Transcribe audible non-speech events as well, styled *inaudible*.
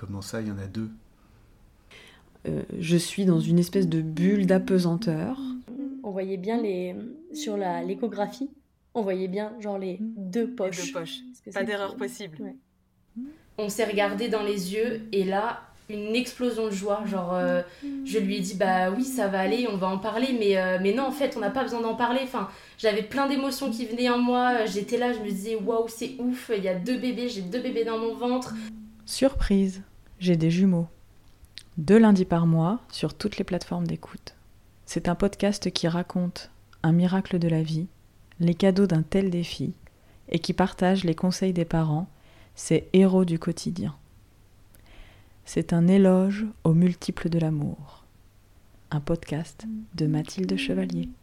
Comment ça, il y en a deux? Euh, je suis dans une espèce de bulle d'apesanteur. On voyait bien les sur la l'échographie, on voyait bien genre les deux poches. Deux poches. Pas d'erreur possible. Ouais. On s'est regardé dans les yeux et là, une explosion de joie. Genre, euh, je lui ai dit, bah oui, ça va aller, on va en parler, mais, euh, mais non, en fait, on n'a pas besoin d'en parler. Enfin, j'avais plein d'émotions qui venaient en moi. J'étais là, je me disais, waouh, c'est ouf, il y a deux bébés, j'ai deux bébés dans mon ventre. Surprise, j'ai des jumeaux. Deux lundis par mois sur toutes les plateformes d'écoute. C'est un podcast qui raconte un miracle de la vie, les cadeaux d'un tel défi et qui partage les conseils des parents, ces héros du quotidien. C'est un éloge aux multiples de l'amour. Un podcast de Mathilde Chevalier. *laughs*